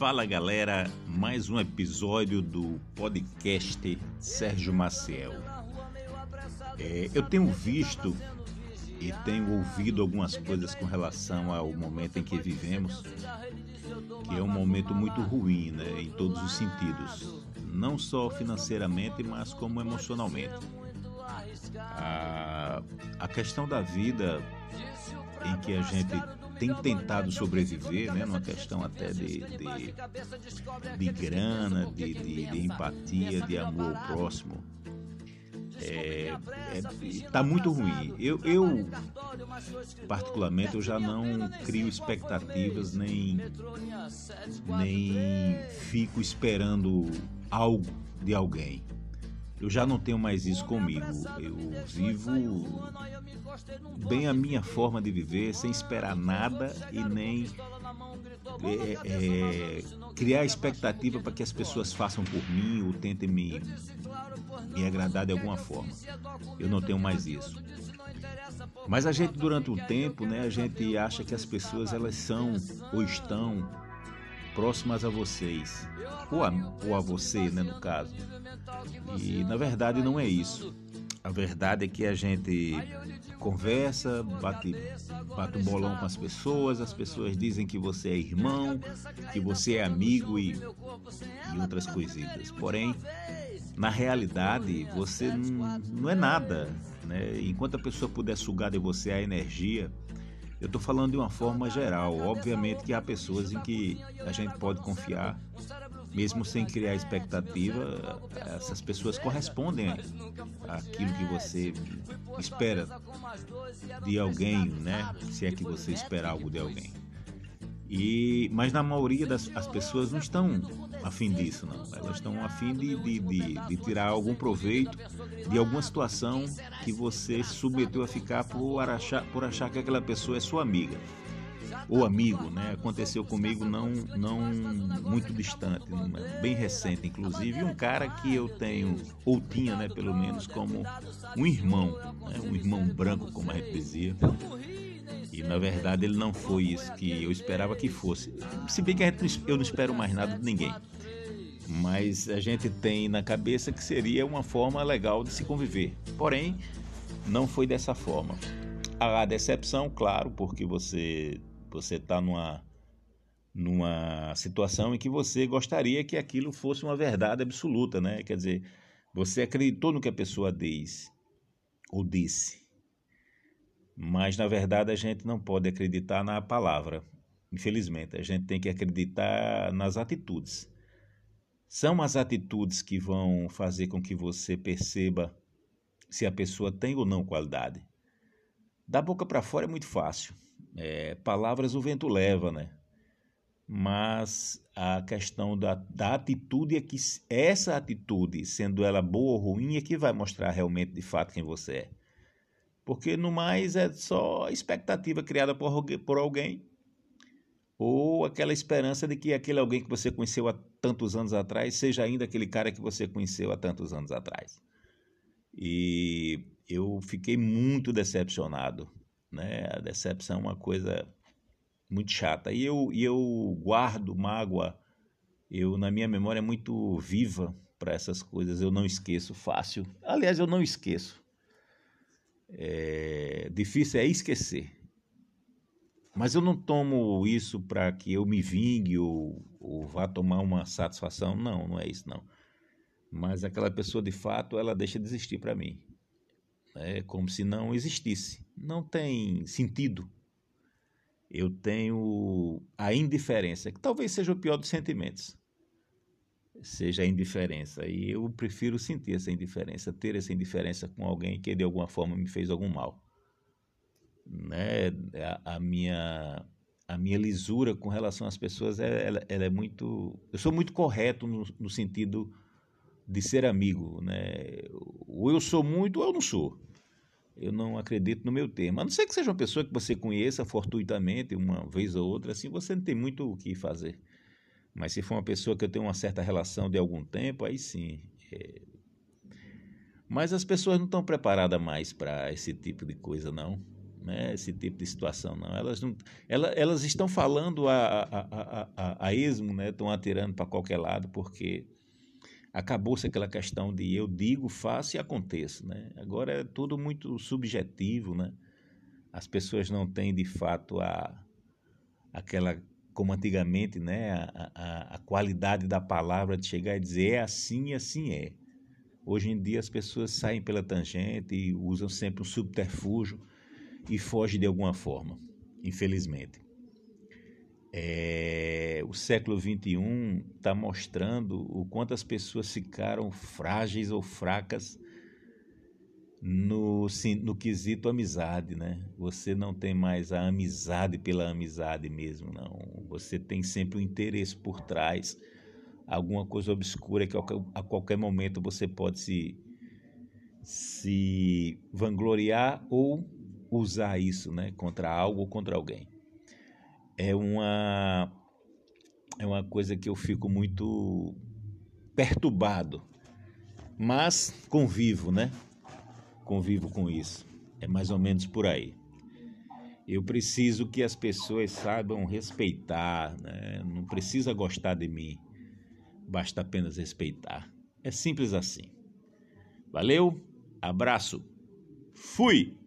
Fala galera, mais um episódio do podcast Sérgio Maciel. É, eu tenho visto e tenho ouvido algumas coisas com relação ao momento em que vivemos, que é um momento muito ruim, né, em todos os sentidos, não só financeiramente, mas como emocionalmente. A, a questão da vida em que a gente tem tentado sobreviver, né, numa questão até de, de, de grana, de, de, de empatia, de amor ao próximo, é, é, tá muito ruim. Eu, eu, particularmente, eu já não crio expectativas nem, nem fico esperando algo de alguém. Eu já não tenho mais isso comigo. Eu vivo bem a minha forma de viver, sem esperar nada e nem é, é, criar expectativa para que as pessoas façam por mim ou tentem me, me agradar de alguma forma. Eu não tenho mais isso. Mas a gente durante um tempo, né, a gente acha que as pessoas elas são ou estão próximas a vocês, ou a, ou a você, né, no caso. E na verdade não é isso. A verdade é que a gente conversa, bate, bate um bolão com as pessoas, as pessoas dizem que você é irmão, que você é amigo e, e outras coisitas. Porém, na realidade, você não, não é nada. Né? Enquanto a pessoa puder sugar de você a energia, eu estou falando de uma forma geral. Obviamente que há pessoas em que a gente pode confiar mesmo sem criar expectativa, essas pessoas correspondem àquilo que você espera de alguém, né? Se é que você espera algo de alguém. E, mas na maioria das as pessoas não estão afim disso, não. Elas estão afim de, de, de, de tirar algum proveito de alguma situação que você se submeteu a ficar por achar, por achar que aquela pessoa é sua amiga ou amigo, né? Aconteceu comigo não, não muito distante, bem recente, inclusive, um cara que eu tenho, ou tinha, né, pelo menos, como um irmão, né? um irmão branco, como a gente dizia. E na verdade ele não foi isso que eu esperava que fosse. Se bem que gente, eu não espero mais nada de ninguém. Mas a gente tem na cabeça que seria uma forma legal de se conviver. Porém, não foi dessa forma. A decepção, claro, porque você você está numa, numa situação em que você gostaria que aquilo fosse uma verdade absoluta, né? Quer dizer, você acreditou no que a pessoa diz ou disse. Mas na verdade a gente não pode acreditar na palavra. Infelizmente, a gente tem que acreditar nas atitudes. São as atitudes que vão fazer com que você perceba se a pessoa tem ou não qualidade. Da boca para fora é muito fácil. É, palavras o vento leva, né? Mas a questão da, da atitude é que essa atitude, sendo ela boa ou ruim, é que vai mostrar realmente de fato quem você é. Porque no mais é só expectativa criada por, por alguém ou aquela esperança de que aquele alguém que você conheceu há tantos anos atrás seja ainda aquele cara que você conheceu há tantos anos atrás. E eu fiquei muito decepcionado né? A decepção é uma coisa muito chata. E eu, e eu guardo mágoa, eu na minha memória é muito viva para essas coisas, eu não esqueço fácil. Aliás, eu não esqueço. É, difícil é esquecer. Mas eu não tomo isso para que eu me vingue ou, ou vá tomar uma satisfação. Não, não é isso não. Mas aquela pessoa de fato, ela deixa de existir para mim. É como se não existisse não tem sentido. Eu tenho a indiferença, que talvez seja o pior dos sentimentos. Seja a indiferença. E eu prefiro sentir essa indiferença, ter essa indiferença com alguém que de alguma forma me fez algum mal. Né? A, a minha a minha lisura com relação às pessoas é, ela, ela, é muito. Eu sou muito correto no, no, sentido de ser amigo. Né? Ou eu sou muito ou eu não sou eu não acredito no meu termo. A não ser que seja uma pessoa que você conheça fortuitamente, uma vez ou outra, assim você não tem muito o que fazer. Mas se for uma pessoa que eu tenho uma certa relação de algum tempo, aí sim. É... Mas as pessoas não estão preparadas mais para esse tipo de coisa, não. né, esse tipo de situação, não. Elas, não, elas, elas estão falando a, a, a, a, a esmo, né, estão atirando para qualquer lado, porque acabou-se aquela questão de eu digo, faço e aconteça. Né? Agora é tudo muito subjetivo, né? as pessoas não têm de fato a, aquela, como antigamente, né, a, a, a qualidade da palavra de chegar e dizer é assim e assim é. Hoje em dia as pessoas saem pela tangente e usam sempre um subterfúgio e fogem de alguma forma, infelizmente. É, o século XXI está mostrando o quanto as pessoas ficaram frágeis ou fracas no, sim, no quesito amizade, né? Você não tem mais a amizade pela amizade mesmo, não. Você tem sempre um interesse por trás, alguma coisa obscura que a qualquer momento você pode se, se vangloriar ou usar isso, né? Contra algo ou contra alguém. É uma é uma coisa que eu fico muito perturbado, mas convivo, né? convivo com isso. É mais ou menos por aí. Eu preciso que as pessoas saibam respeitar, né? não precisa gostar de mim, basta apenas respeitar. É simples assim. Valeu, abraço, fui!